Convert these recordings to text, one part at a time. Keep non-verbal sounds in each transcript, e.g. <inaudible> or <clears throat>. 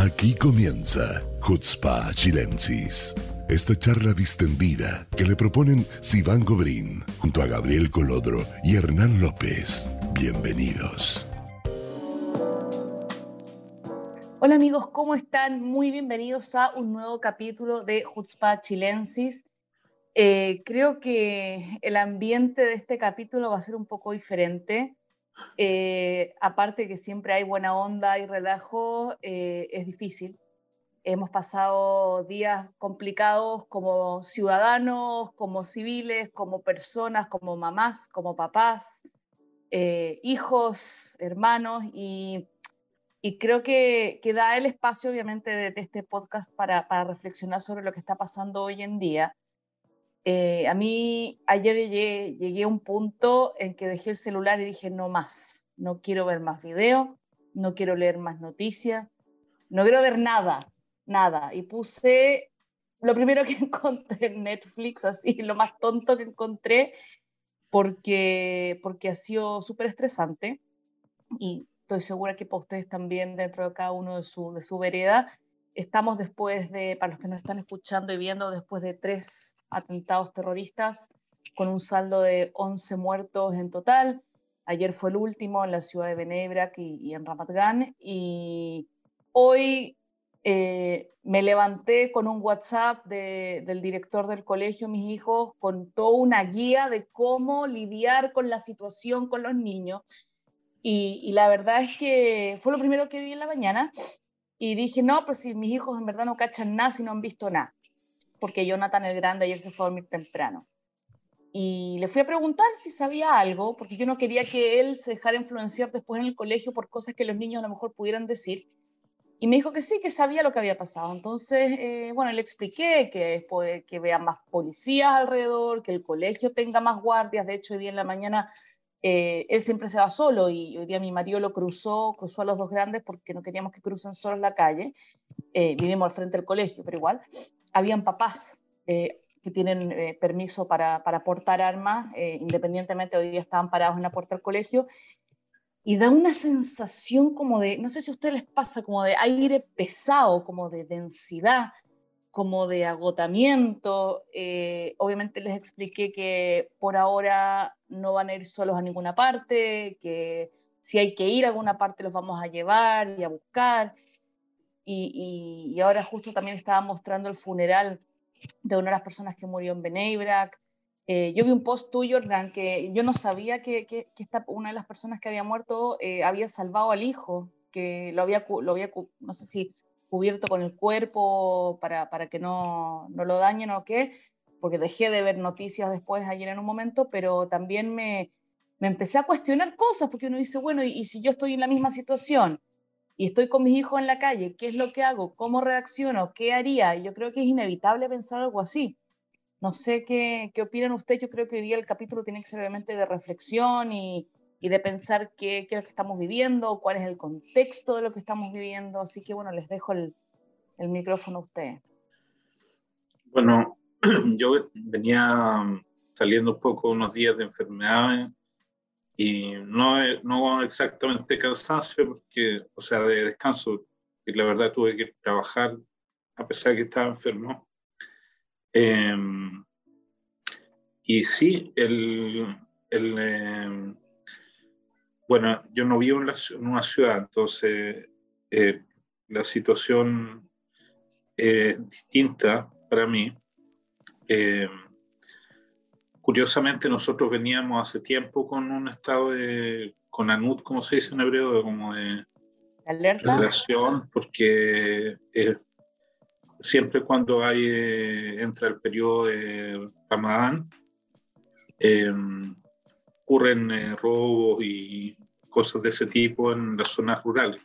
Aquí comienza Hutzpa Chilensis. Esta charla distendida que le proponen Sivan Gobrín junto a Gabriel Colodro y Hernán López. Bienvenidos. Hola amigos, ¿cómo están? Muy bienvenidos a un nuevo capítulo de Hutzpa Chilensis. Eh, creo que el ambiente de este capítulo va a ser un poco diferente. Eh, aparte que siempre hay buena onda y relajo, eh, es difícil. Hemos pasado días complicados como ciudadanos, como civiles, como personas, como mamás, como papás, eh, hijos, hermanos, y, creo que, que, da el espacio, obviamente, de, este podcast para reflexionar sobre lo que está pasando hoy en día. Eh, a mí ayer llegué, a un punto en que dejé el celular y dije, no más, no quiero ver más videos, no quiero leer más noticias, no quiero ver nada, nada. Y puse lo primero que <laughs> encontré en Netflix, así, lo más tonto que encontré, porque, porque ha sido súper estresante y estoy segura que para ustedes también, dentro de cada uno de su, de su vereda, estamos después de, para los que nos están escuchando y viendo, después de tres atentados terroristas con un saldo de 11 muertos en total. Ayer fue el último en la ciudad de Benebrak y, en Ramat Gan. Y hoy eh, me levanté con un WhatsApp de, del director del colegio, mis hijos, con toda una guía de cómo lidiar con la situación con los niños. Y, y, la verdad es que fue lo primero que vi en la mañana. Y dije, no, pues si mis hijos en verdad no cachan nada, si no han visto nada porque Jonathan el Grande ayer se fue a dormir temprano. Y le fui a preguntar si sabía algo, porque yo no quería que él se dejara influenciar después en el colegio por cosas que los niños a lo mejor pudieran decir. Y me dijo que sí, que sabía lo que había pasado. Entonces, eh, bueno, le expliqué que que vea más policías alrededor, que el colegio tenga más guardias. De hecho, hoy día en la mañana eh, él siempre se va solo y hoy día mi marido lo cruzó, cruzó a los dos grandes porque no queríamos que crucen solos la calle. Eh, vivimos al frente del colegio, pero igual habían papás eh, que tienen eh, permiso para, para, portar armas, eh, independientemente, hoy día estaban parados en la puerta del colegio, y da una sensación como de, no sé si a ustedes les pasa, como de aire pesado, como de densidad, como de agotamiento. Eh, obviamente les expliqué que por ahora no van a ir solos a ninguna parte, que si hay que ir a alguna parte los vamos a llevar y a buscar y, y, ahora justo también estaba mostrando el funeral de una de las personas que murió en Benebrak. Eh, yo vi un post tuyo, Hernán, que yo no sabía que, que, que esta, una de las personas que había muerto eh, había salvado al hijo, que lo había, lo había, no sé si cubierto con el cuerpo para, para que no, no lo dañen o qué, porque dejé de ver noticias después ayer en un momento, pero también me, me empecé a cuestionar cosas, porque uno dice, bueno, y, y si yo estoy en la misma situación, y estoy con mis hijos en la calle, ¿qué es lo que hago? ¿Cómo reacciono? ¿Qué haría? Yo creo que es inevitable pensar algo así. No sé qué, qué opinan ustedes, yo creo que hoy día el capítulo tiene que ser obviamente de reflexión y, y de pensar qué, qué, es lo que estamos viviendo, cuál es el contexto de lo que estamos viviendo. Así que bueno, les dejo el, el micrófono a ustedes. Bueno, <clears throat> yo venía saliendo un poco unos días de enfermedad y no, no exactamente cansancio, porque, o sea, de descanso, y la verdad tuve que trabajar a pesar de que estaba enfermo. Eh, y sí, el, el eh, bueno, yo no vivo en, la, una ciudad, entonces eh, la situación es distinta para mí. Curiosamente nosotros veníamos hace tiempo con un estado de, con ANUD, como se dice en hebreo, como de alerta, relación, porque eh, siempre cuando hay, eh, entra el periodo de Ramadán, eh, ocurren robos y cosas de ese tipo en las zonas rurales.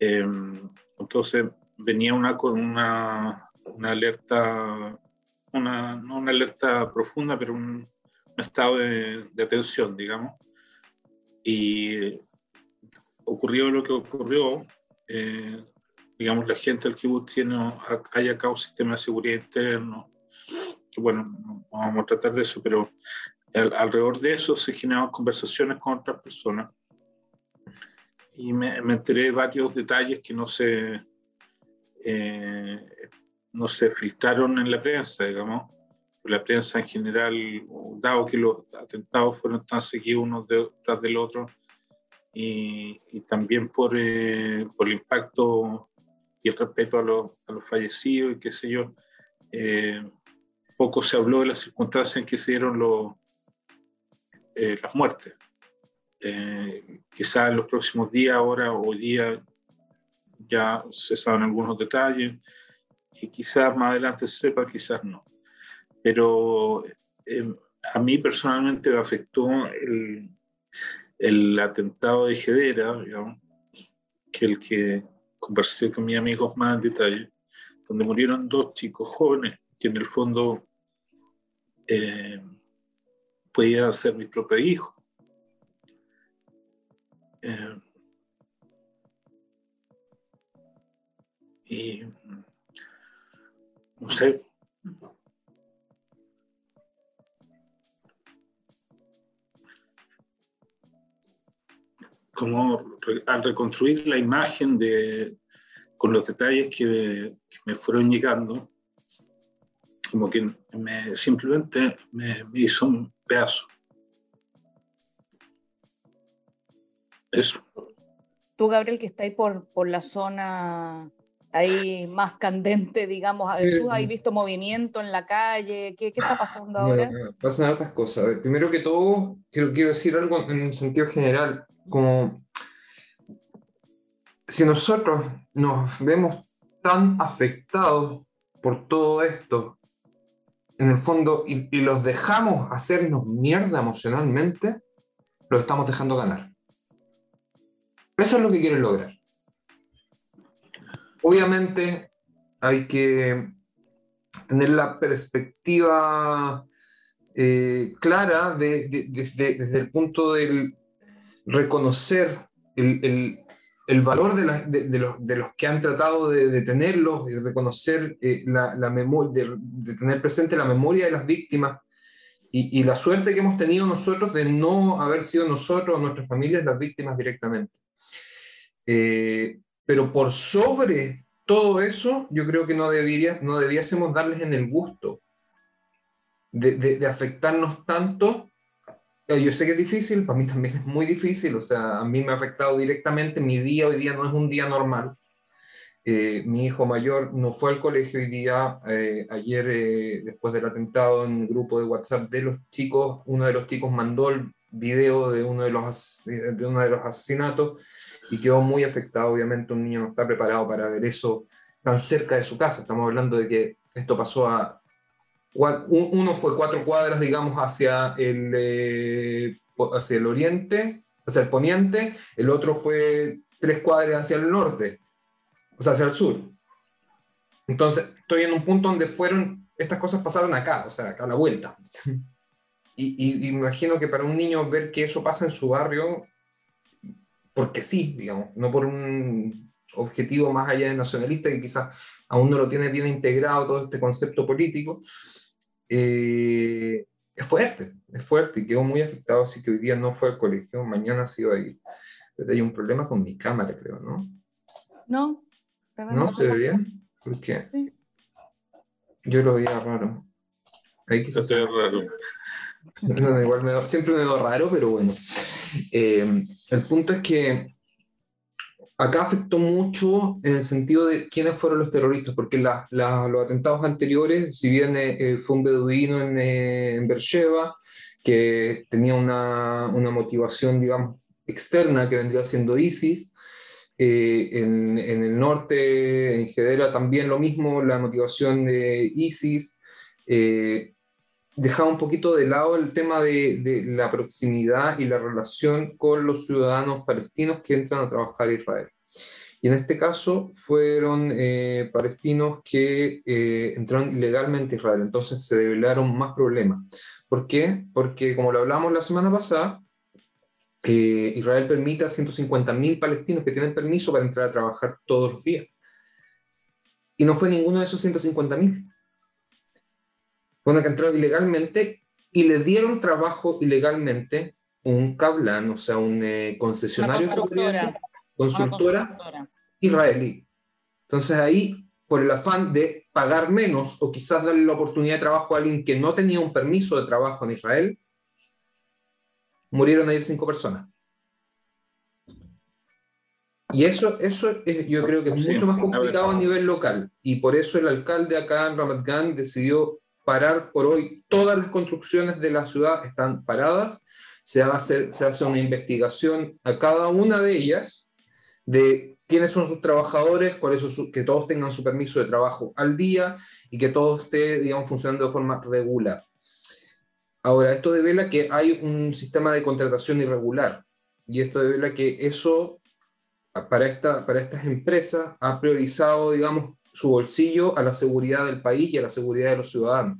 entonces venía una con una, una alerta una, no una alerta profunda, pero un, un estado de, de, atención, digamos. Y ocurrió lo que ocurrió, eh, digamos, la gente del kibutz tiene, hay acá un sistema de seguridad interno, que bueno, no vamos a tratar de eso, pero al, alrededor de eso se generaron conversaciones con otras personas y me, me enteré de varios detalles que no se, no se filtraron en la prensa, digamos. La prensa en general, dado que los atentados fueron tan seguidos unos detrás del otro, y, también por, por, el impacto y el respeto a los, a los fallecidos y qué sé yo, poco se habló de las circunstancias en que se dieron los, eh, las muertes. Eh, quizás en los próximos días, ahora o día, ya se saben algunos detalles y quizás más adelante se sepa, quizás no. Pero eh, a mí personalmente me afectó el, atentado de Gedera, digamos, que el que conversé con mis amigos más en detalle, donde murieron dos chicos jóvenes que en el fondo eh, podía ser mi propio hijo. Eh, y no sé. Como al reconstruir la imagen de, con los detalles que me fueron llegando, como que me, simplemente me, hizo un pedazo. Eso. Tú, Gabriel, que está ahí por, por la zona ahí más candente, digamos, ¿tú has visto movimiento en la calle? ¿Qué, qué está pasando ahora? pasan otras cosas. primero que todo, quiero, quiero decir algo en un sentido general, como si nosotros nos vemos tan afectados por todo esto en el fondo, y, los dejamos hacernos mierda emocionalmente, los estamos dejando ganar. Eso es lo que quieren lograr. Obviamente hay que tener la perspectiva eh, clara desde, el punto del reconocer el, valor de, los, que han tratado de detenerlos y reconocer eh, la, memoria, de, tener presente la memoria de las víctimas y, y, la suerte que hemos tenido nosotros de no haber sido nosotros o nuestras familias las víctimas directamente. Eh, pero por sobre todo eso, yo creo que no, debería, debiésemos darles en el gusto de, de afectarnos tanto eh, yo sé que es difícil, para mí también es muy difícil, o sea, a mí me ha afectado directamente, mi día hoy día no es un día normal. Eh, mi hijo mayor no fue al colegio hoy día, eh, ayer después del atentado en el grupo de WhatsApp de los chicos, uno de los chicos mandó el video de uno de los, de uno de los asesinatos y quedó muy afectado, obviamente un niño no está preparado para ver eso tan cerca de su casa, estamos hablando de que esto pasó a uno fue cuatro cuadras, digamos, hacia el, eh, hacia el oriente, hacia el poniente, el otro fue tres cuadras hacia el norte, o sea, hacia el sur. Entonces, estoy en un punto donde fueron, estas cosas pasaron acá, o sea, acá a la vuelta. <laughs> Y, y, imagino que para un niño ver que eso pasa en su barrio, porque sí, digamos, no por un objetivo más allá de nacionalista que quizás aún no lo tiene bien integrado todo este concepto político, eh, es fuerte, es fuerte y quedó muy afectado, así que hoy día no fue al colegio, mañana sí va a ir. Pero hay un problema con mi cámara, creo, ¿no? No. ¿No se ve bien? ¿Por qué? Yo lo veía raro. Ahí quizás... Se ve raro. igual me siempre me veo raro, pero bueno. Eh, el punto es que acá afectó mucho en el sentido de quiénes fueron los terroristas, porque los atentados anteriores, si bien eh, eh, fue un beduino en, eh, que tenía una, motivación, digamos, externa que vendría siendo ISIS, en, en, el norte, en Gedera, también lo mismo, la motivación de ISIS. Dejaba un poquito de lado el tema de, la proximidad y la relación con los ciudadanos palestinos que entran a trabajar a Israel. Y en este caso fueron eh, palestinos que eh, entraron ilegalmente a Israel, entonces se develaron más problemas. ¿Por qué? Porque, como lo hablamos la semana pasada, eh, Israel permite a 150.000 palestinos que tienen permiso para entrar a trabajar todos los días. Y no fue ninguno de esos 150.000. Fue una que entró ilegalmente y le dieron trabajo ilegalmente un cablan, o sea, un concesionario, consultora, israelí. Entonces ahí por el afán de pagar menos o quizás darle la oportunidad de trabajo a alguien que no tenía un permiso de trabajo en Israel, murieron ayer cinco personas. Y eso, eso es, yo creo que es mucho más complicado a nivel local. Y por eso el alcalde acá en Ramat Gan decidió parar por hoy. Todas las construcciones de la ciudad están paradas. Se, hacer, se hace una investigación a cada una de ellas de quiénes son sus trabajadores, cuáles que todos tengan su permiso de trabajo al día y que todo esté, digamos, funcionando de forma regular. Ahora, esto devela que hay un sistema de contratación irregular y esto devela que eso para, esta, para estas empresas ha priorizado, digamos, su bolsillo a la seguridad del país y a la seguridad de los ciudadanos.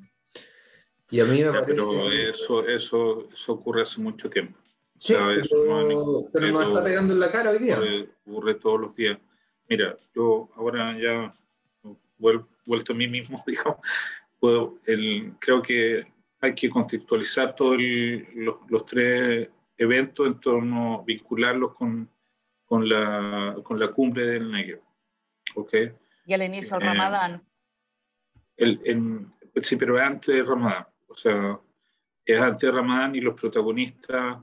Y a mí me parece... Pero eso, eso, eso ocurre hace mucho tiempo. Sí, pero, no, está pegando en la cara hoy día. Ocurre, todos los días. Mira, yo ahora ya vuelto a mí mismo, <laughs> digamos, puedo, el, creo que hay que contextualizar todos los, los, tres eventos en torno, vincularlos con, con, la, con la cumbre del Negro. ¿okay? Y el inicio del eh, Ramadán. El, sí, pero antes de Ramadán. O sea, es antes de Ramadán y los protagonistas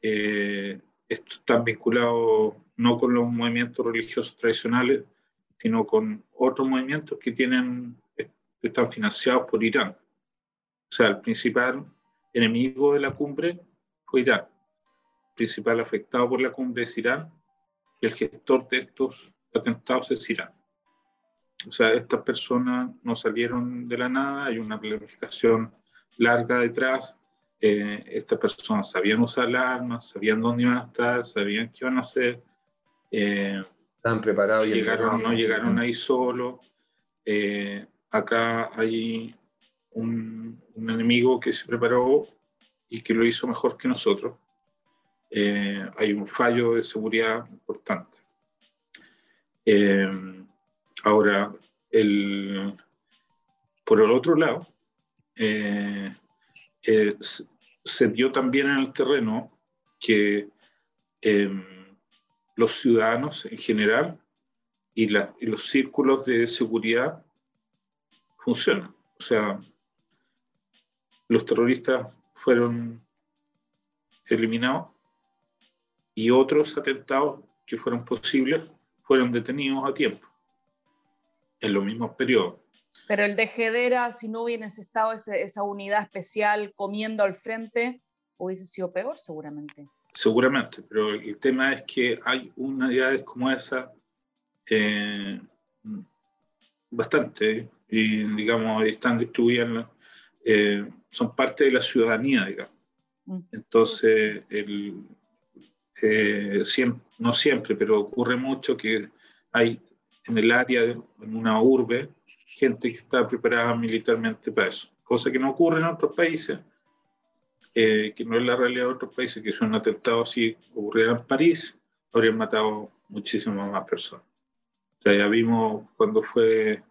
eh, están vinculados no con los movimientos religiosos tradicionales, sino con otros movimientos que tienen, están financiados por Irán. O sea, el principal enemigo de la cumbre fue Irán. El principal afectado por la cumbre es Irán y el gestor de estos atentados es Irán. O sea, estas personas no salieron de la nada, hay una planificación larga detrás. Eh, estas personas sabían usar armas, sabían dónde iban a estar, sabían qué iban a hacer. Eh, Están preparados. Y llegaron, no llegaron ahí solo. Eh, acá hay un, un, enemigo que se preparó y que lo hizo mejor que nosotros. Eh, hay un fallo de seguridad importante. Ahora, por el otro lado, eh, eh, se dio también en el terreno que em, los ciudadanos en general y, los círculos de seguridad funcionan. O sea, los terroristas fueron eliminados y otros atentados que fueron posibles fueron detenidos a tiempo en los mismos periodos. Pero el de Gedera, si no hubiese estado esa unidad especial comiendo al frente, hubiese sido peor seguramente. Seguramente, pero el tema es que hay unidades como esa eh, bastante, y digamos, están distribuidas, eh, son parte de la ciudadanía, digamos. Mm. Entonces, el, eh, no siempre, pero ocurre mucho que hay en el área, en una urbe, gente que está preparada militarmente para eso, cosa que no ocurre en otros países, eh, que no es la realidad de otros países, que si un atentado así ocurriera en París, habrían matado muchísimas más personas. O sea, ya vimos cuando fue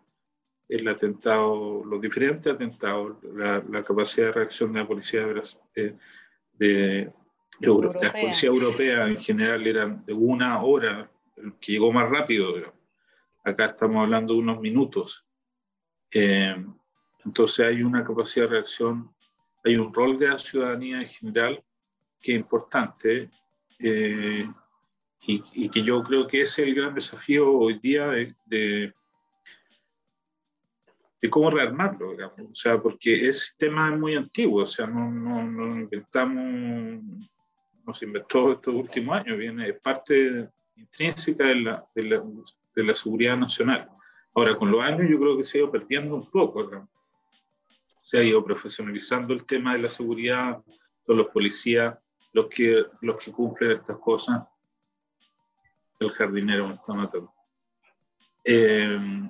el atentado, los diferentes atentados, la, capacidad de reacción de la policía de, de, de, de las policías europeas en general eran de una hora, que llegó más rápido, digamos acá estamos hablando de unos minutos. Eh, entonces hay una capacidad de reacción, hay un rol de la ciudadanía en general que es importante eh, y, que yo creo que es el gran desafío hoy día de, de, cómo rearmarlo, digamos. O sea, porque ese tema es muy antiguo, o sea, no, no, no inventamos, nos inventó estos últimos años, viene, es parte intrínseca de la, de la, de la seguridad nacional. Ahora, con los años yo creo que se ha ido perdiendo un poco. Se ha ido profesionalizando el tema de la seguridad, todos los policías, los que, los que cumplen estas cosas. El jardinero me está matando. Eh,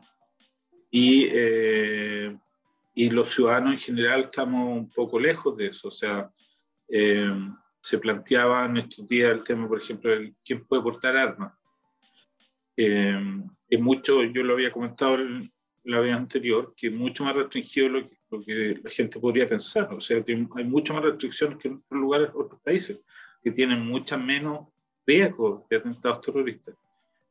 y, eh, y los ciudadanos en general estamos un poco lejos de eso. O sea, eh, se planteaba en estos días el tema, por ejemplo, de quién puede portar armas. Eh, es mucho, yo lo había comentado la vez anterior, que es mucho más restringido lo que, lo que la gente podría pensar. O sea, hay muchas más restricciones que en otros lugares, otros países, que tienen muchas menos riesgos de atentados terroristas.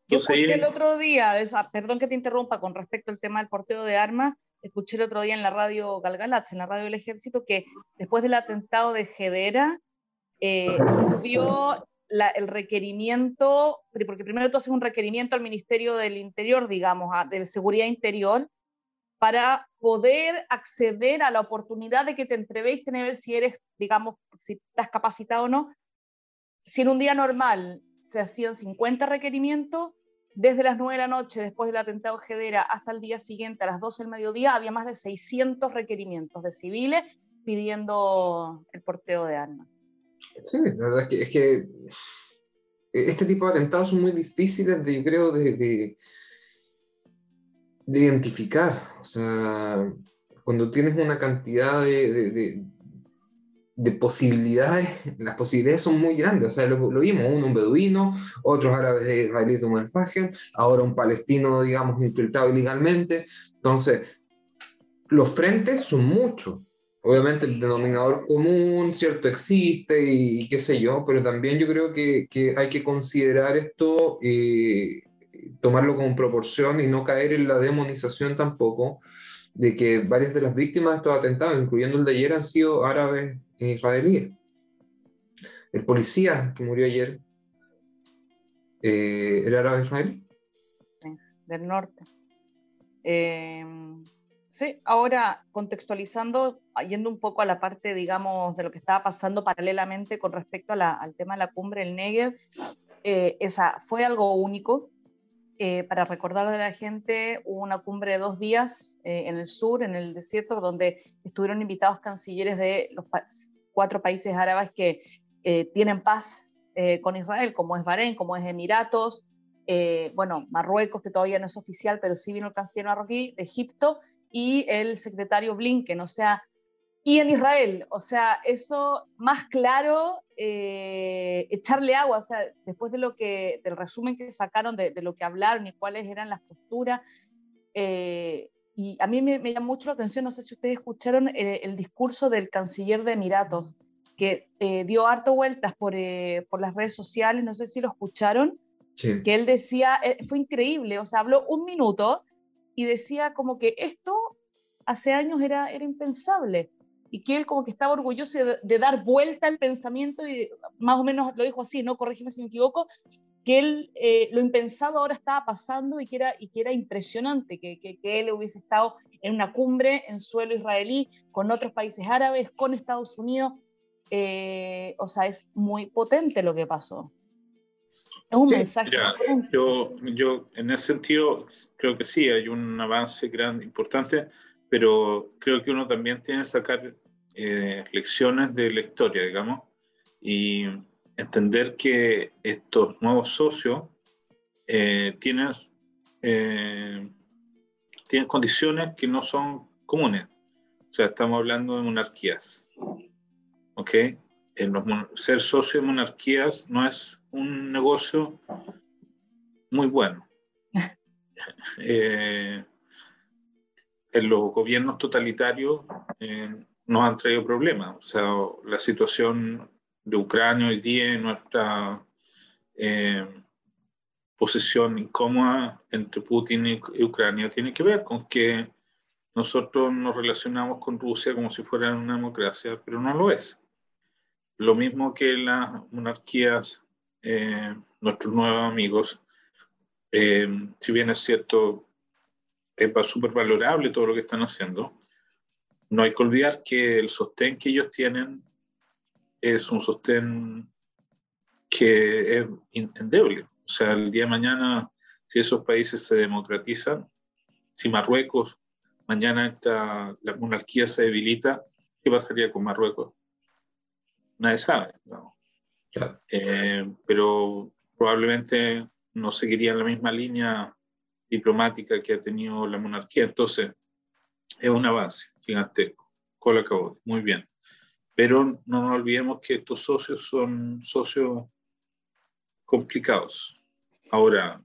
Yo escuché el otro día, perdón que te interrumpa con respecto al tema del porteo de armas, escuché el otro día en la radio Galgalatz, en la radio del ejército, que después del atentado de Gedera, eh, subió el requerimiento, porque primero tú haces un requerimiento al Ministerio del Interior, digamos, de Seguridad Interior, para poder acceder a la oportunidad de que te entrevisten y ver si eres, digamos, si estás capacitado o no. Si en un día normal se hacían 50 requerimientos, desde las 9 de la noche, después del atentado Gedera, hasta el día siguiente, a las 12 del mediodía, había más de 600 requerimientos de civiles pidiendo el porteo de armas. Sí, la verdad es que, es que este tipo de atentados son muy difíciles, de, yo creo, de, de, de, identificar. O sea, cuando tienes una cantidad de, de posibilidades, las posibilidades son muy grandes. O sea, lo, lo vimos, uno un beduino, otros árabes de israelíes de Malfagen, ahora un palestino, digamos, infiltrado ilegalmente. Entonces, los frentes son muchos. Obviamente el denominador común, ¿cierto? Existe y, qué sé yo, pero también yo creo que, que hay que considerar esto, eh, tomarlo con proporción y no caer en la demonización tampoco de que varias de las víctimas de estos atentados, incluyendo el de ayer, han sido árabes e israelíes. El policía que murió ayer eh, era árabe israelí. Sí, del norte. Eh, Sí, ahora contextualizando, yendo un poco a la parte, digamos, de lo que estaba pasando paralelamente con respecto al tema de la cumbre del Negev, eh, esa fue algo único. Eh, para recordar a la gente, hubo una cumbre de dos días eh, en el sur, en el desierto, donde estuvieron invitados cancilleres de los cuatro países árabes que tienen paz con Israel, como es Bahrein, como es Emiratos, bueno, Marruecos, que todavía no es oficial, pero sí vino el canciller marroquí, de Egipto, y el secretario Blinken, o sea, y en Israel, o sea, eso más claro, eh, echarle agua, o sea, después de lo que, del resumen que sacaron de, lo que hablaron y cuáles eran las posturas, eh, y a mí me, me, llama mucho la atención, no sé si ustedes escucharon eh, el, discurso del canciller de Emiratos, que dio harto vueltas por, por, las redes sociales, no sé si lo escucharon, que él decía, fue increíble, o sea, habló un minuto y decía como que esto hace años era, era impensable y que él como que estaba orgulloso de, dar vuelta al pensamiento y más o menos lo dijo así, no corrígeme si me equivoco, que él eh, lo impensado ahora estaba pasando y que era, y que era impresionante, que, que, él hubiese estado en una cumbre en suelo israelí con otros países árabes, con Estados Unidos. Eh, o sea, es muy potente lo que pasó. Es un mensaje. yo, yo en ese sentido creo que sí, hay un avance grande, importante, pero creo que uno también tiene que sacar eh, lecciones de la historia, digamos, y entender que estos nuevos socios eh, tienen, eh, tienen condiciones que no son comunes. O sea, estamos hablando de monarquías. ¿Ok? Los, ser socio de monarquías no es un negocio muy bueno. <laughs> Eh, en los gobiernos totalitarios eh, nos han traído problemas. O sea, la situación de Ucrania hoy día en nuestra eh, posición incómoda entre Putin y Ucrania tiene que ver con que nosotros nos relacionamos con Rusia como si fuera una democracia, pero no lo es. Lo mismo que las monarquías eh, nuestros nuevos amigos, eh, si bien es cierto, es súper valorable todo lo que están haciendo, no hay que olvidar que el sostén que ellos tienen es un sostén que es endeble. O sea, el día de mañana, si esos países se democratizan, si Marruecos, mañana la monarquía se debilita, ¿qué pasaría con Marruecos? Nadie sabe. ¿no? Eh, pero probablemente no seguirían la misma línea diplomática que ha tenido la monarquía. Entonces, es un avance gigantesco. Cola acabó, muy bien. Pero no nos olvidemos que estos socios son socios complicados. Ahora,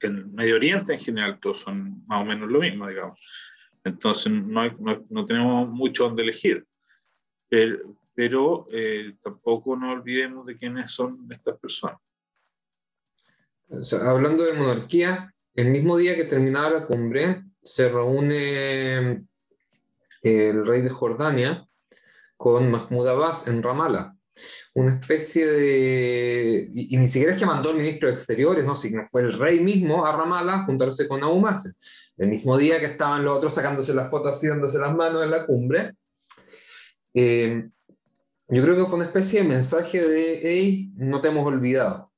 en Medio Oriente en general todos son más o menos lo mismo, digamos. Entonces no, no, no tenemos mucho donde elegir. Pero, pero eh, tampoco nos olvidemos de quiénes son estas personas. hablando de monarquía, el mismo día que terminaba la cumbre, se reúne el rey de Jordania con Mahmoud Abbas en Ramallah. Una especie de. Y, ni siquiera es que mandó el ministro de Exteriores, no, sino fue el rey mismo a Ramallah a juntarse con Abu El mismo día que estaban los otros sacándose las fotos así, dándose las manos en la cumbre. Eh, yo creo que fue una especie de mensaje de, hey, no te hemos olvidado.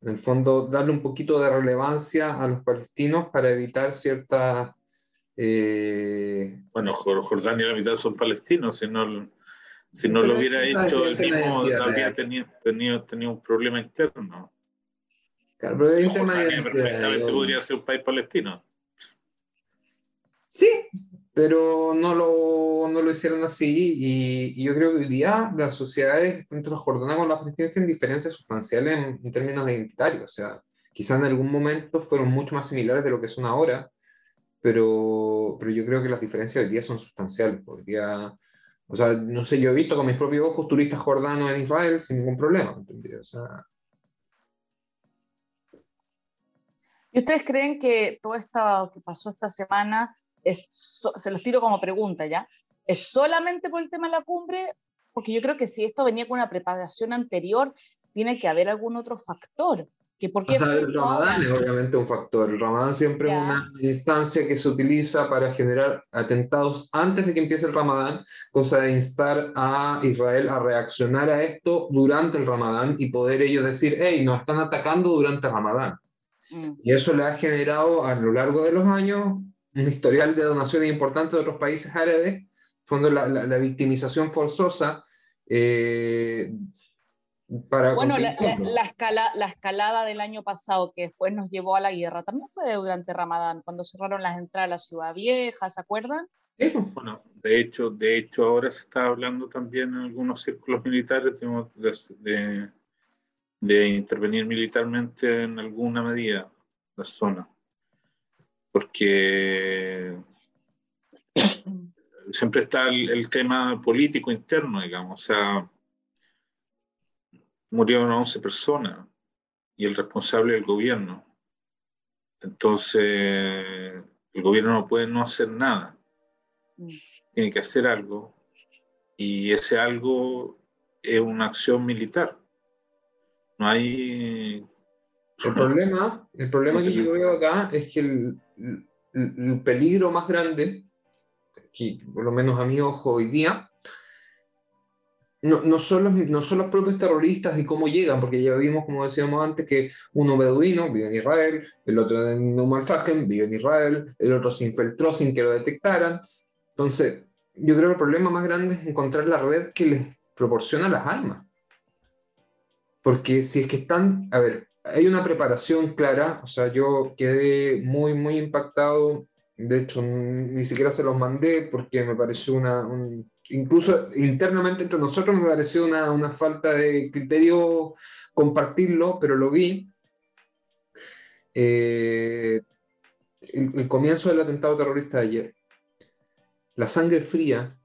En el fondo, darle un poquito de relevancia a los palestinos para evitar cierta... Eh, bueno, Jordania y la mitad son palestinos, si no, si no lo hubiera hecho él mismo, habría tenido, tenido, un problema interno. Claro, pero Jordania perfectamente podría ser un país palestino. Sí, pero no lo, no lo hicieron así y, yo creo que hoy día las sociedades, tanto las jordanas como las palestinas, tienen diferencias sustanciales en, términos identitarios. O sea, quizás en algún momento fueron mucho más similares de lo que son ahora, pero, pero yo creo que las diferencias hoy día son sustanciales. Podría, o sea, no sé, yo he visto con mis propios ojos turistas jordanos en Israel sin ningún problema, O sea, ¿Y ustedes creen que todo esto que pasó esta semana se los tiro como pregunta ya, ¿es solamente por el tema de la cumbre? Porque yo creo que si esto venía con una preparación anterior, tiene que haber algún otro factor. Que porque el Ramadán es obviamente un factor. El Ramadán siempre es una instancia que se utiliza para generar atentados antes de que empiece el Ramadán, cosa de instar a Israel a reaccionar a esto durante el Ramadán y poder ellos decir, hey, nos están atacando durante el Ramadán. Mm. Y eso le ha generado a lo largo de los años un historial de donaciones importantes de otros países árabes, fondo la, la, victimización forzosa eh, para bueno, la, la, escala, la escalada del año pasado que después nos llevó a la guerra también fue durante Ramadán, cuando cerraron las entradas a la ciudad vieja, ¿se acuerdan? Sí. Bueno, de hecho, de hecho ahora se está hablando también en algunos círculos militares de, de intervenir militarmente en alguna medida la zona porque siempre está el, tema político interno, digamos, o sea, murieron 11 personas y el responsable del gobierno. Entonces, el gobierno no puede no hacer nada, tiene que hacer algo y ese algo es una acción militar. No hay el problema, el problema que yo veo acá es que el, el, peligro más grande, que por lo menos a mi ojo hoy día, no, no, son los, no son los propios terroristas y cómo llegan, porque ya vimos, como decíamos antes, que uno beduino vive en Israel, el otro en Umalfagen vive en Israel, el otro se infiltró sin que lo detectaran. Entonces, yo creo que el problema más grande es encontrar la red que les proporciona las armas. Porque si es que están, a ver, hay una preparación clara, o sea, yo quedé muy, muy impactado, de hecho, ni siquiera se los mandé porque me pareció una, incluso internamente entre nosotros me pareció una, una falta de criterio compartirlo, pero lo vi. Eh, el, el comienzo del atentado terrorista de ayer, la sangre fría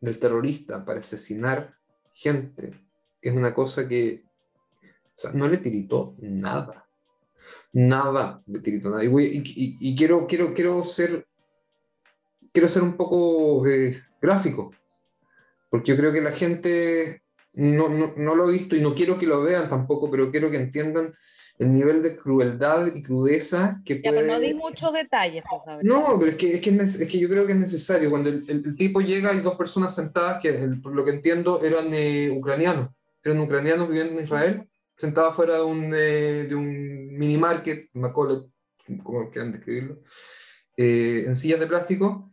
del terrorista para asesinar gente es una cosa que sea, no le tiritó nada. Nada le tiritó nada. Y, quiero, quiero, quiero, ser, quiero ser un poco eh, gráfico, porque yo creo que la gente no, no, lo ha visto y no quiero que lo vean tampoco, pero quiero que entiendan el nivel de crueldad y crudeza que puede... pero no di muchos detalles. Pues, no, pero es que, es que, es, que, yo creo que es necesario. Cuando el, tipo llega, hay dos personas sentadas que, por lo que entiendo, eran eh, ucranianos. Eran ucranianos viviendo en Israel sentado fuera de un, eh, de un mini market, como quieran describirlo, eh, en sillas de plástico,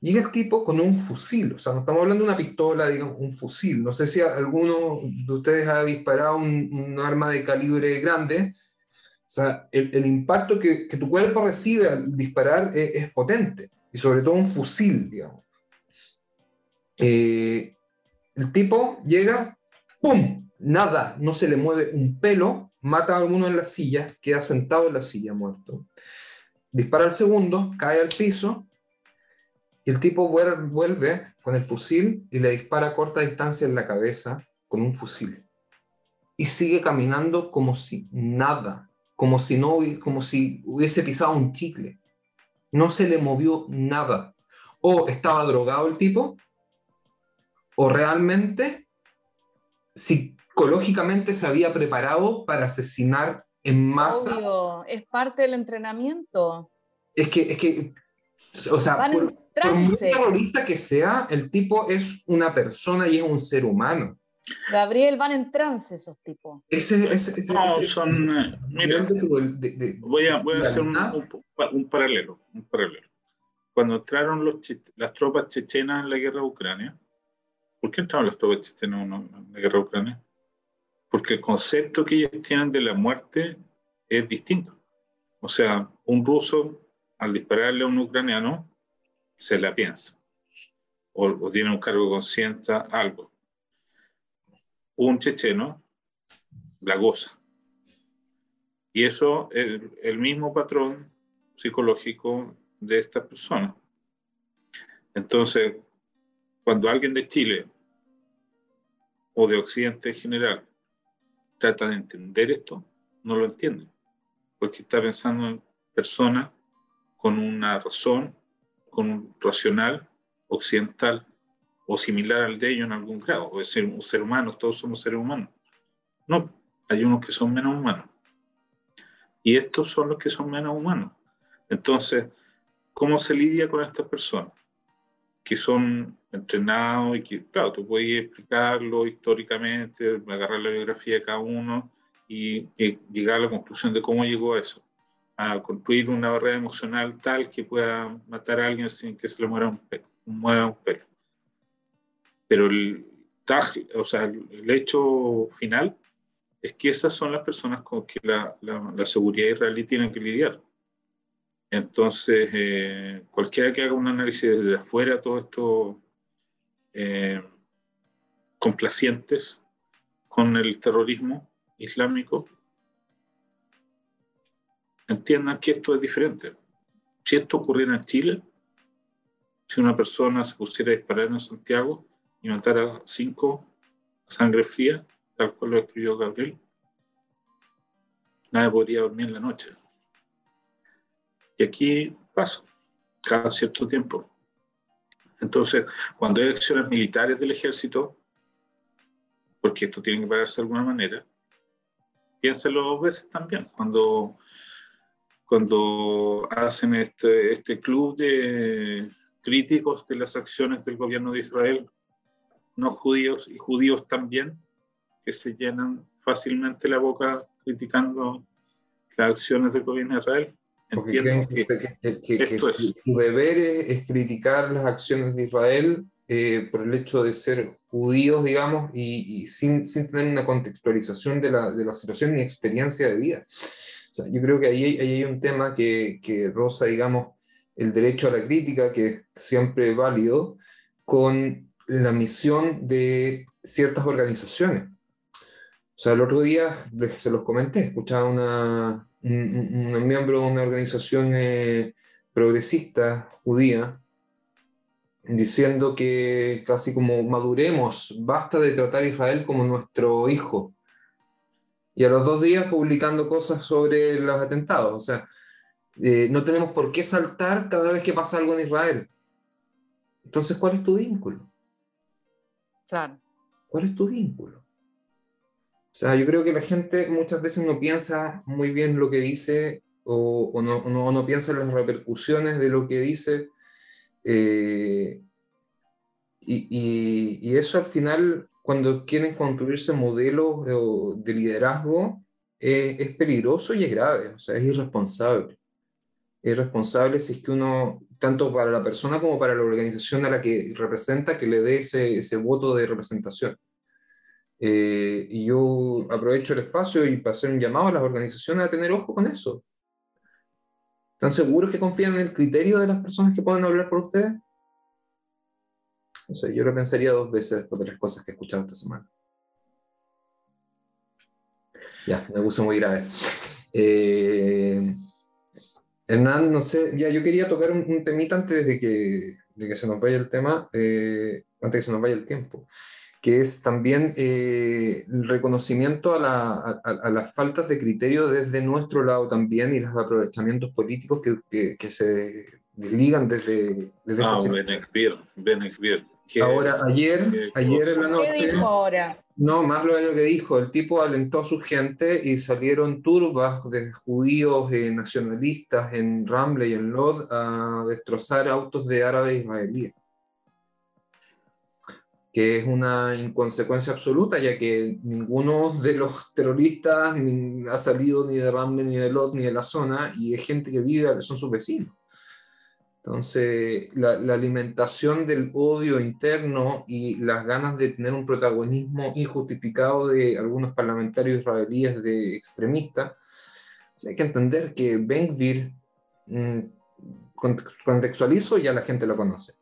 llega el tipo con un fusil, o sea, no estamos hablando de una pistola, digamos, un fusil. No sé si alguno de ustedes ha disparado un, arma de calibre grande. O sea, el, el impacto que, que, tu cuerpo recibe al disparar es, potente, y sobre todo un fusil, digamos. Eh, el tipo llega, ¡pum! Nada, no se le mueve un pelo, mata a uno en la silla, queda sentado en la silla muerto. Dispara al segundo, cae al piso, y el tipo vuelve con el fusil y le dispara a corta distancia en la cabeza con un fusil. y sigue caminando como si nada, como si no como si hubiese pisado un chicle. No se le movió nada. O estaba drogado el tipo, o realmente psicológicamente se había preparado para asesinar en masa. Obvio, es parte del entrenamiento. Es que, es que, o sea, por, muy terrorista que sea, el tipo es una persona y es un ser humano. Gabriel, van en trance esos tipos. Ese, ese, no, son. Eh, mira, voy a, voy a hacer un, un, paralelo, un paralelo. Cuando entraron los, las tropas chechenas en la guerra de Ucrania, ¿por qué entraron las tropas chechenas en la guerra de Ucrania? Porque el concepto que ellos tienen de la muerte es distinto. O sea, un ruso, al dispararle a un ucraniano, se la piensa. O, tiene un cargo de conciencia, algo un checheno la goza. Y eso es el mismo patrón psicológico de esta persona. Entonces, cuando alguien de Chile o de Occidente en general trata de entender esto, no lo entiende, porque está pensando en personas con una razón, con un racional occidental o similar al de ellos en algún grado, o decir, un ser humano, todos somos seres humanos. No, hay unos que son menos humanos. Y estos son los que son menos humanos. Entonces, ¿cómo se lidia con estas personas? Que son entrenados y que, claro, tú puedes explicarlo históricamente, agarrar la biografía de cada uno y, llegar a la conclusión de cómo llegó a eso. A construir una barrera emocional tal que pueda matar a alguien sin que se le mueva un pelo. Mueva un pelo. Pero el, o sea, el hecho final es que esas son las personas con que la, la, seguridad israelí tiene que lidiar. Entonces, eh, cualquiera que haga un análisis desde afuera, todo esto eh, complacientes con el terrorismo islámico, entiendan que esto es diferente. Si esto ocurriera en Chile, si una persona se pusiera a disparar en Santiago, y matar a cinco a sangre fría, tal cual lo escribió Gabriel, nadie podría dormir en la noche. Y aquí pasa, cada cierto tiempo. Entonces, cuando hay acciones militares del ejército, porque esto tiene que pararse de alguna manera, piénselo dos veces también. Cuando, cuando hacen este, este club de críticos de las acciones del gobierno de Israel no judíos y judíos también, que se llenan fácilmente la boca criticando las acciones del gobierno de Israel. Entiendo que, que, su deber es, criticar las acciones de Israel eh, por el hecho de ser judíos, digamos, y, sin, sin, tener una contextualización de la, de la, situación ni experiencia de vida. O sea, yo creo que ahí, ahí hay un tema que, que roza, digamos, el derecho a la crítica, que es siempre válido, con la misión de ciertas organizaciones. O sea, el otro día se los comenté, escuchaba una, un, miembro de una organización eh, progresista judía diciendo que casi como maduremos, basta de tratar a Israel como nuestro hijo. Y a los dos días publicando cosas sobre los atentados. O sea, eh, no tenemos por qué saltar cada vez que pasa algo en Israel. Entonces, ¿cuál es tu vínculo? Claro. ¿Cuál es tu vínculo? O sea, yo creo que la gente muchas veces no piensa muy bien lo que dice o, no, no, piensa en las repercusiones de lo que dice. Eh, y, y, eso al final, cuando quieren construirse modelos de, de liderazgo, es peligroso y es grave, o sea, es irresponsable. Es irresponsable si es que uno tanto para la persona como para la organización a la que representa, que le dé ese, ese voto de representación. Eh, y yo aprovecho el espacio y para hacer un llamado a las organizaciones a tener ojo con eso. ¿Están seguros que confían en el criterio de las personas que pueden hablar por ustedes? No sé, yo lo pensaría dos veces después de las cosas que he escuchado esta semana. Ya, me puse muy grave. Eh, Hernán, no sé, ya yo quería tocar un, temita antes de que, de que se nos vaya el tema, eh, antes de que se nos vaya el tiempo. Que es también eh, el reconocimiento a, la, a, las faltas de criterio desde nuestro lado también y los aprovechamientos políticos que, que, se desligan desde... desde ah, Benekvir, Benekvir. Ahora, ayer, ayer en la noche... ¿Qué dijo ahora? No, más lo que dijo, el tipo alentó a su gente y salieron turbas de judíos eh, nacionalistas en Ramle y en Lod a destrozar autos de árabes israelíes que es una inconsecuencia absoluta, ya que ninguno de los terroristas ha salido ni de Ramle, ni de Lot, ni de la zona, y es gente que vive, son sus vecinos. Entonces, la, la, alimentación del odio interno y las ganas de tener un protagonismo injustificado de algunos parlamentarios israelíes de extremistas, hay que entender que Ben Gvir, mm, contextualizo, ya la gente lo conoce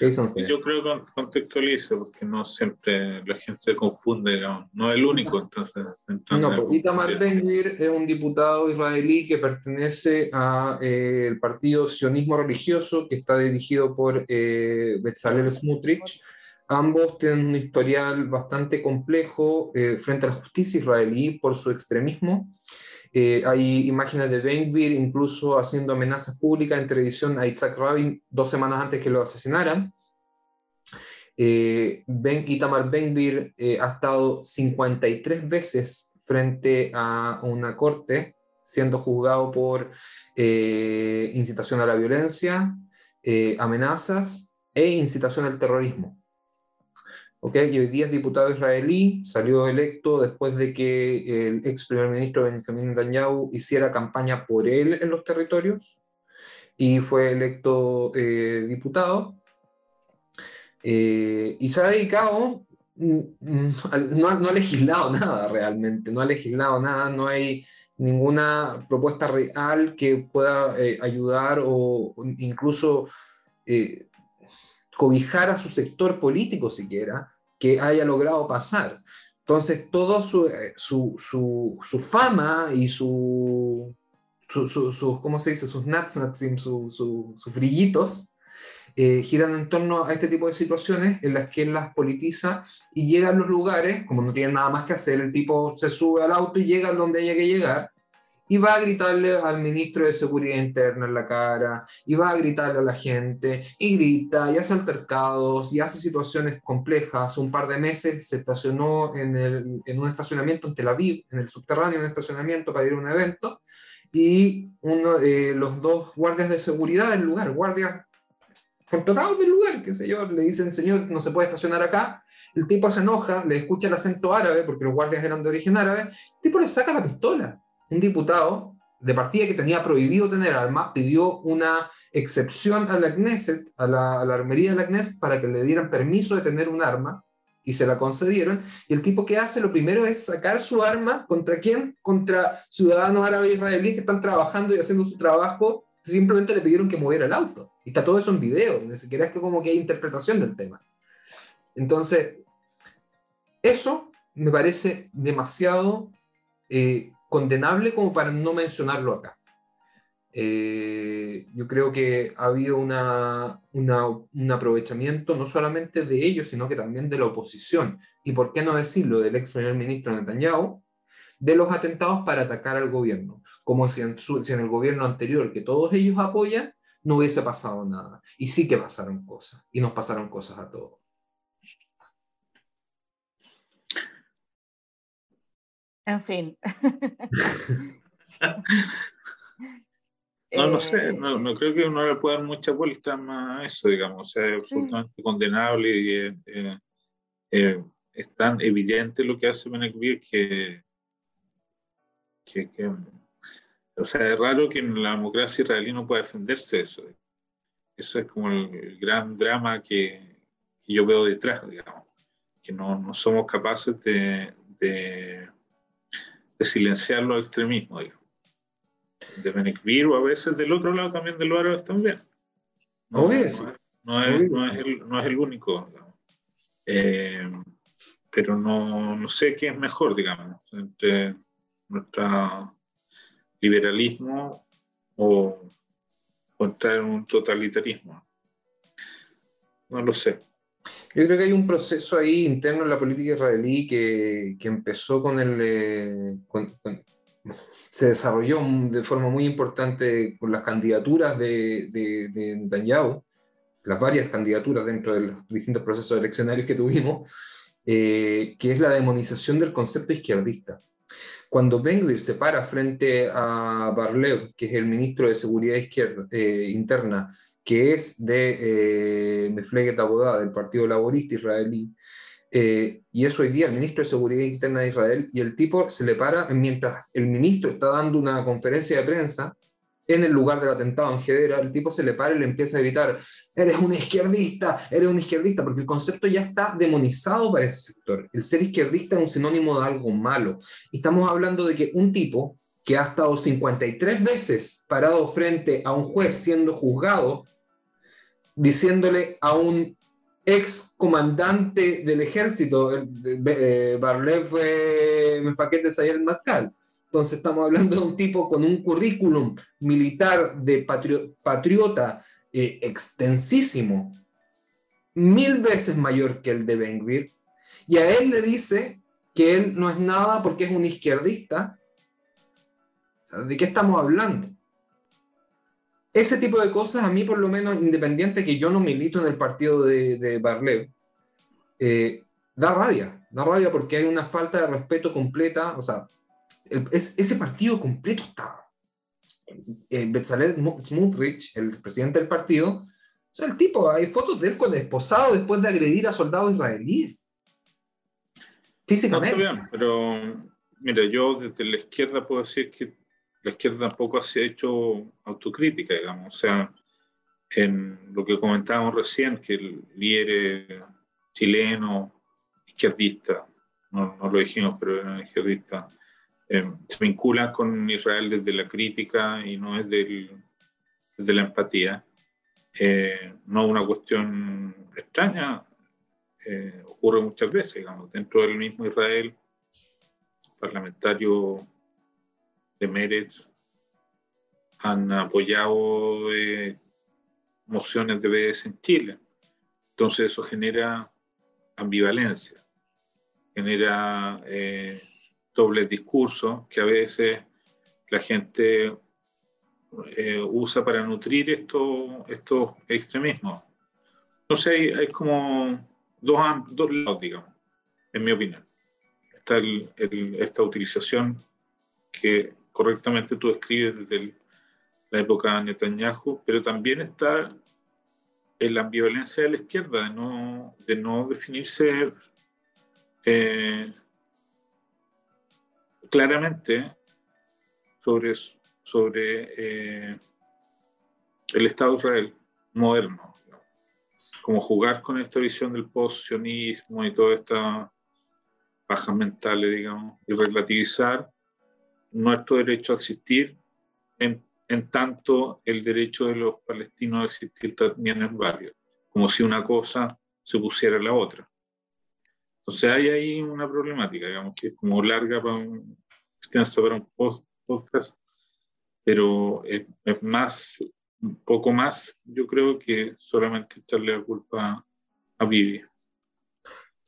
yo creo que contextualizo, porque no siempre la gente se confunde, no es el único, entonces. No, pues, Itamar ben es un diputado israelí que pertenece al eh, partido sionismo religioso que está dirigido por eh, Bezalel Smutrich. Ambos tienen un historial bastante complejo eh, frente a la justicia israelí por su extremismo. Eh, hay imágenes de Ben incluso haciendo amenazas públicas en televisión a Isaac Rabin dos semanas antes que lo asesinaran. Eh, ben Itamar Ben eh, ha estado 53 veces frente a una corte siendo juzgado por incitación a la violencia, amenazas e incitación al terrorismo. Okay, hoy día es diputado israelí, salió electo después de que el ex primer ministro Benjamin Netanyahu hiciera campaña por él en los territorios y fue electo eh, diputado. Eh, y se ha dedicado, mm, mm, no, no, ha legislado <laughs> nada realmente, no ha legislado nada, no hay ninguna propuesta real que pueda eh, ayudar o incluso cobijar a su sector político siquiera que haya logrado pasar. Entonces, todo su, eh, su, su, fama y su, su, ¿cómo se dice? Sus sus, sus brillitos, eh, giran en torno a este tipo de situaciones en las que él las politiza y llega a los lugares, como no tiene nada más que hacer, el tipo se sube al auto y llega donde haya que llegar, y va a gritarle al ministro de Seguridad Interna en la cara, y va a gritarle a la gente, y grita, y hace altercados, y hace situaciones complejas. Un par de meses se estacionó en, el, en un estacionamiento en Tel Aviv, en el subterráneo, en un estacionamiento para ir a un evento, y uno, eh, los dos guardias de seguridad del lugar, guardias contratados del lugar, qué sé yo, le dicen, señor, no se puede estacionar acá. El tipo se enoja, le escucha el acento árabe, porque los guardias eran de origen árabe, el tipo le saca la pistola un diputado de partida que tenía prohibido tener armas, pidió una excepción a la a la, armería de la Knesset, para que le dieran permiso de tener un arma, y se la concedieron. Y el tipo que hace lo primero es sacar su arma, ¿contra quién? Contra ciudadanos árabes israelíes que están trabajando y haciendo su trabajo, simplemente le pidieron que moviera el auto. Y está todo eso en video, ni siquiera es que como que hay interpretación del tema. Entonces, eso me parece demasiado... Eh, condenable como para no mencionarlo acá. Eh, yo creo que ha habido una, un aprovechamiento no solamente de ellos, sino que también de la oposición. Y por qué no decirlo del ex primer ministro Netanyahu, de los atentados para atacar al gobierno, como si en, si en el gobierno anterior que todos ellos apoyan, no hubiese pasado nada. Y sí que pasaron cosas, y nos pasaron cosas a todos. En fin. <laughs> No, no sé, eh, no, creo que uno le pueda dar mucha vuelta más a eso, digamos, o sea, es absolutamente condenable y eh, eh, es tan evidente lo que hace Benekvir que, que, o sea, es raro que en la democracia israelí no pueda defenderse de eso. Eso es como el, gran drama que, que, yo veo detrás, digamos, que no, no somos capaces de, de de silenciar los extremismos, digo. De Benekvir o a veces del otro lado también de los árabes también. No, es, no, es, no, es el, no es el único. Eh, pero no, no, sé qué es mejor, digamos, entre nuestro liberalismo o, o entrar en un totalitarismo. No lo sé. Yo creo que hay un proceso ahí interno en la política israelí que, que empezó con el... Eh, se desarrolló de forma muy importante con las candidaturas de, de, de Netanyahu, las varias candidaturas dentro de los distintos procesos eleccionarios que tuvimos, eh, que es la demonización del concepto izquierdista. Cuando Ben se para frente a Barlev, que es el ministro de Seguridad Izquierda, eh, Interna, que es de eh, Mefleget Abodá, del Partido Laborista Israelí, eh, y es hoy día el ministro de Seguridad Interna de Israel, y el tipo se le para mientras el ministro está dando una conferencia de prensa en el lugar del atentado en Gedera, el tipo se le para y le empieza a gritar, eres un izquierdista, eres un izquierdista, porque el concepto ya está demonizado para ese sector. El ser izquierdista es un sinónimo de algo malo. Y estamos hablando de que un tipo que ha estado 53 veces parado frente a un juez siendo juzgado, diciéndole a un ex comandante del ejército, eh, Barlev fue Mefaquet de Sayel Matkal. Entonces estamos hablando de un tipo con un currículum militar de patriota eh, extensísimo, mil veces mayor que el de Ben y a él le dice que él no es nada porque es un izquierdista. ¿De qué estamos hablando? ese tipo de cosas, a mí por lo menos, independiente que yo no milito en el partido de, de Barlev, eh, da rabia, da rabia porque hay una falta de respeto completa, o sea, ese partido completo está. Eh, Bezalel Smotrich, el presidente del partido, o sea, el tipo, hay fotos de él con esposado después de agredir a soldados israelíes. Físicamente. No, está bien, pero mira, yo desde la izquierda puedo decir que la izquierda tampoco se ha hecho autocrítica, digamos. O sea, en lo que comentábamos recién, que el líder chileno, izquierdista, no, lo dijimos, pero era izquierdista, eh, se vincula con Israel desde la crítica y no desde, desde la empatía. Eh, no una cuestión extraña, eh, ocurre muchas veces, digamos, dentro del mismo Israel, parlamentario de Mérez han apoyado eh, mociones de BS en Chile. Entonces eso genera ambivalencia, genera eh, dobles discursos que a veces la gente eh, usa para nutrir estos estos extremismos. Entonces hay, hay como dos, dos, lados, digamos, en mi opinión. Está esta utilización que correctamente tú escribes desde la época de Netanyahu, pero también está en la ambivalencia de la izquierda, de no, de no definirse eh, claramente sobre, sobre eh, el Estado de Israel moderno, como jugar con esta visión del post-sionismo y toda esta bajas mentales, digamos, y relativizar nuestro derecho a existir, en, en, tanto el derecho de los palestinos a existir también es válido, como si una cosa se pusiera a la otra. Entonces hay ahí una problemática, digamos, que es como larga para un, para un podcast, pero es, es, más, un poco más, yo creo que solamente echarle la culpa a Vivi.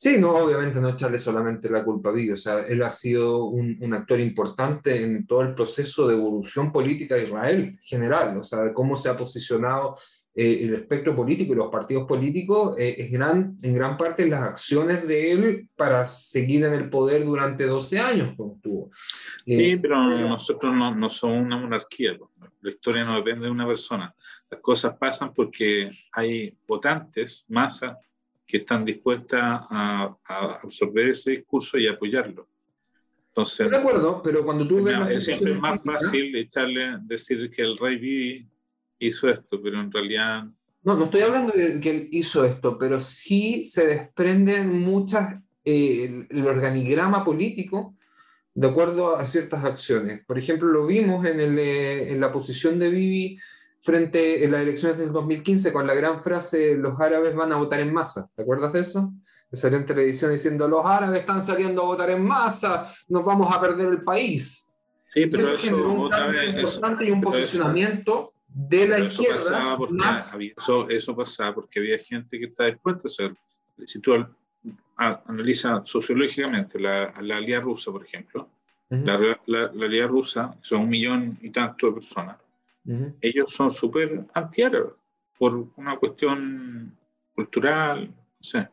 Sí, no, obviamente no echarle solamente la culpa a Vigo, o sea, él ha sido un, un, actor importante en todo el proceso de evolución política de Israel general, o sea, cómo se ha posicionado eh, el espectro político y los partidos políticos, eh, es gran, en gran parte las acciones de él para seguir en el poder durante 12 años, como tuvo. Sí, eh, pero nosotros no, no somos una monarquía, la historia no depende de una persona, las cosas pasan porque hay votantes, masa, que están dispuestas a, absorber ese discurso y apoyarlo. Entonces, de acuerdo, pero cuando tú ves es siempre más fácil echarle, decir que el rey Vivi hizo esto, pero en realidad... No, no estoy hablando de que él hizo esto, pero sí se desprenden muchas, eh, el, organigrama político de acuerdo a ciertas acciones. Por ejemplo, lo vimos en, el, eh, en la posición de Bibi frente a las elecciones del 2015 con la gran frase los árabes van a votar en masa. ¿Te acuerdas de eso? Que salió en televisión diciendo los árabes están saliendo a votar en masa, nos vamos a perder el país. Sí, pero eso, eso un otra vez, importante y un posicionamiento de la izquierda. Eso pasaba, porque había, eso, eso pasaba porque había gente que estaba dispuesta a hacer si tú analizas sociológicamente la, la alianza rusa, por ejemplo, la, la, la, rusa, son un millón y tanto de personas, ellos son súper antiárabes por una cuestión cultural, no sé,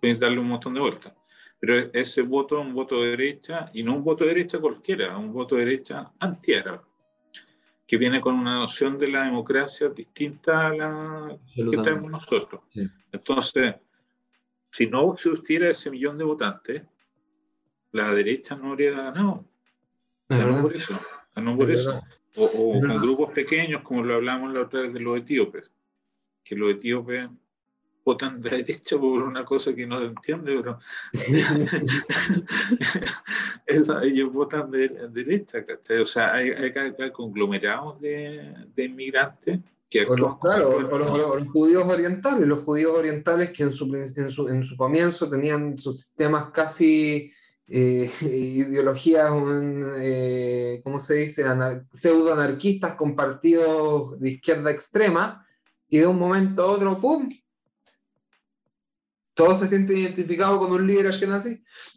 pueden darle un montón de vueltas. Pero ese voto es un voto de derecha, y no un voto de derecha cualquiera, un voto de derecha antiárabe, que viene con una noción de la democracia distinta a la que tenemos nosotros. Entonces, si no existiera ese millón de votantes, la derecha no habría ganado. Ganó por eso. Ganó por eso. O, con grupos pequeños, como lo hablamos la otra vez de los etíopes, que los etíopes votan de derecha por una cosa que no se entiende, pero <laughs> ellos votan de, derecha, O sea, hay, hay, conglomerados de, de, inmigrantes que los, claro, los, judíos orientales, los judíos orientales que en su, en su, en su comienzo tenían sus sistemas casi eh, <laughs> ideologías, eh, ¿cómo se dice?, pseudo-anarquistas con partidos de izquierda extrema, y de un momento a otro, ¡pum!, todos se sienten identificados con un líder ashkenazi. <laughs>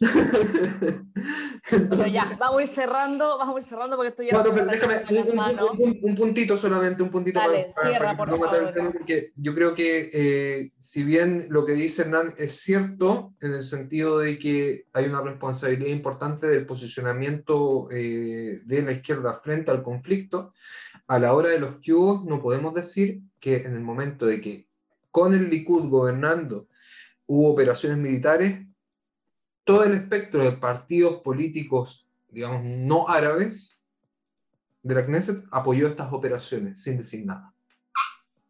bueno, ya, vamos a ir cerrando, vamos a ir cerrando porque estoy ya. Bueno, pero déjame un, puntito solamente, un puntito Dale, para, cierra, por favor. porque yo creo que eh, si bien lo que dice Hernán es cierto, en el sentido de que hay una responsabilidad importante del posicionamiento eh, de la izquierda frente al conflicto, a la hora de los que no podemos decir que en el momento de que con el Likud gobernando hubo operaciones militares, todo el espectro de partidos políticos, digamos, no árabes de la Knesset apoyó estas operaciones sin decir nada.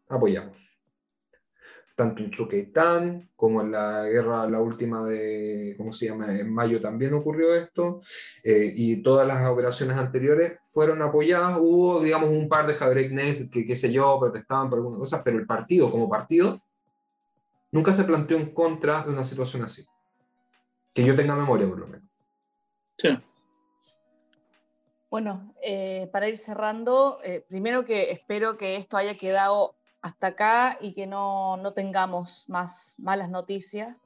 Apoyamos. Tanto en Tzukeitán como en la guerra, la última de, ¿cómo se llama? En mayo también ocurrió esto. Eh, y todas las operaciones anteriores fueron apoyadas. Hubo, digamos, un par de Javier Knesset que, qué sé yo, protestaban por algunas cosas, pero el partido como partido nunca se planteó en contra de una situación así. Que yo tenga memoria, por lo menos. Sí. Bueno, eh, para ir cerrando, eh, primero que espero que esto haya quedado hasta acá y que no, no tengamos más malas noticias,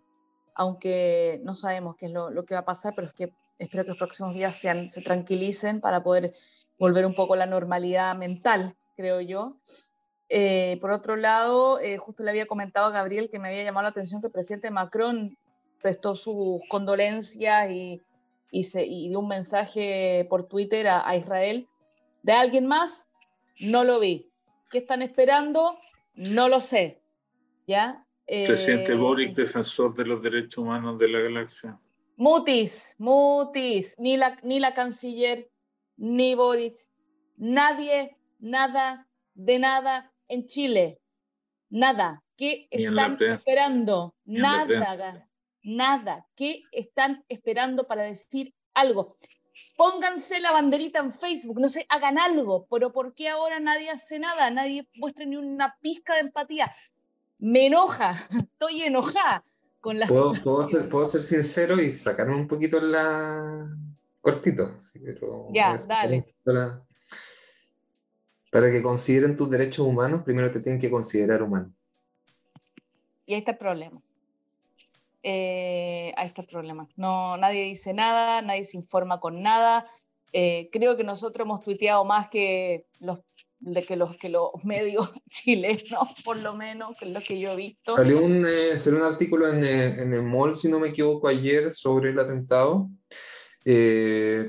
aunque no sabemos qué es lo, lo, que va a pasar, pero es que espero que los próximos días sean, se tranquilicen para poder volver un poco a la normalidad mental, creo yo. Eh, por otro lado, eh, justo le había comentado a Gabriel que me había llamado la atención que el presidente Macron prestó sus condolencias y, y, dio un mensaje por Twitter a, Israel. ¿De alguien más? No lo vi. ¿Qué están esperando? No lo sé. ¿Ya? presidente eh, Boric, defensor de los derechos humanos de la galaxia. Mutis, Mutis, ni la, ni la canciller, ni Boric, nadie, nada, de nada en Chile. Nada. ¿Qué están esperando? Nada. Nada. ¿Qué están esperando para decir algo? Pónganse la banderita en Facebook, no sé, hagan algo, pero ¿por qué ahora nadie hace nada? Nadie muestra ni una pizca de empatía. Me enoja, <laughs> estoy enojada con la ¿Puedo, ¿puedo ser, puedo ser sincero y sacarme un poquito la cortito, ya, dale. Para que consideren tus derechos humanos, primero te tienen que considerar humano. Y ahí está el problema. Eh, ahí está el problema. No, nadie dice nada, nadie se informa con nada. Eh, creo que nosotros hemos tuiteado más que los, de que los, que los <laughs> medios chilenos, por lo menos, que es lo que yo he visto. Salió un, eh, un artículo en, en, el MOL, si no me equivoco, ayer sobre el atentado,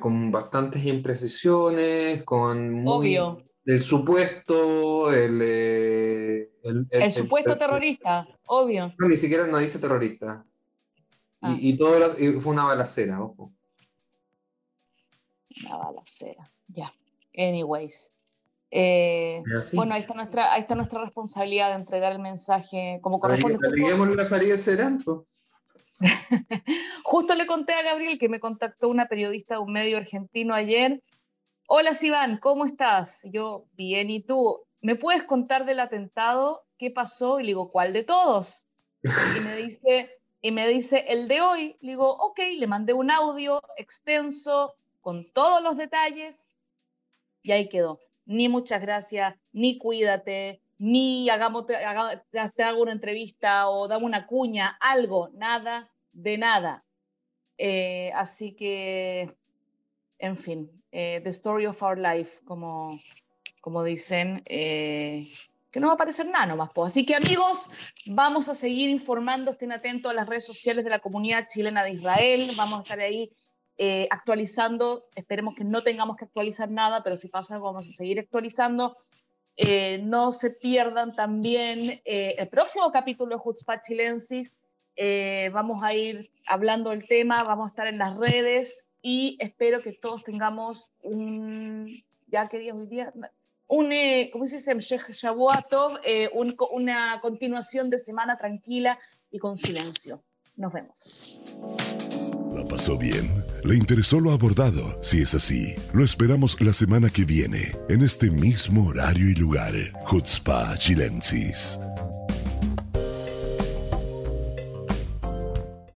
con bastantes imprecisiones, con... Muy, Obvio el supuesto, el, eh, el, supuesto terrorista, obvio. No, ni siquiera no dice terrorista. Y, ah. todo fue una balacera, ojo. Una balacera, ya. Anyways. Eh, bueno, ahí está, nuestra, ahí está nuestra responsabilidad de entregar el mensaje como corresponde. la Farid <laughs> Justo le conté a Gabriel que me contactó una periodista de un medio argentino ayer Hola Sivan, ¿cómo estás? Yo, bien, ¿y tú? ¿Me puedes contar del atentado? ¿Qué pasó? Y le digo, ¿cuál de todos? Y me <laughs> dice, y me dice el de hoy. Le digo, ok, le mandé un audio extenso con todos los detalles y ahí quedó. Ni muchas gracias, ni cuídate, ni hagamos, te, hago una entrevista o dame una cuña, algo, nada de nada. Eh, así que, en fin, eh, The Story of Our Life, como, como dicen, eh, que no va a aparecer nada nomás. Así que amigos, vamos a seguir informando, estén atentos a las redes sociales de la comunidad chilena de Israel, vamos a estar ahí actualizando, esperemos que no tengamos que actualizar nada, pero si pasa vamos a seguir actualizando eh, no se pierdan también eh, el próximo capítulo de Hutzpah Chilensis. Eh, vamos a ir hablando del tema, vamos a estar en las redes y espero que todos tengamos un, ya que hoy día, un, ¿cómo se dice? Un, una continuación de semana tranquila y con silencio. Nos vemos. ¿La pasó bien? ¿Le interesó lo abordado? Si es así, lo esperamos la semana que viene, en este mismo horario y lugar. Chutzpah Chilensis.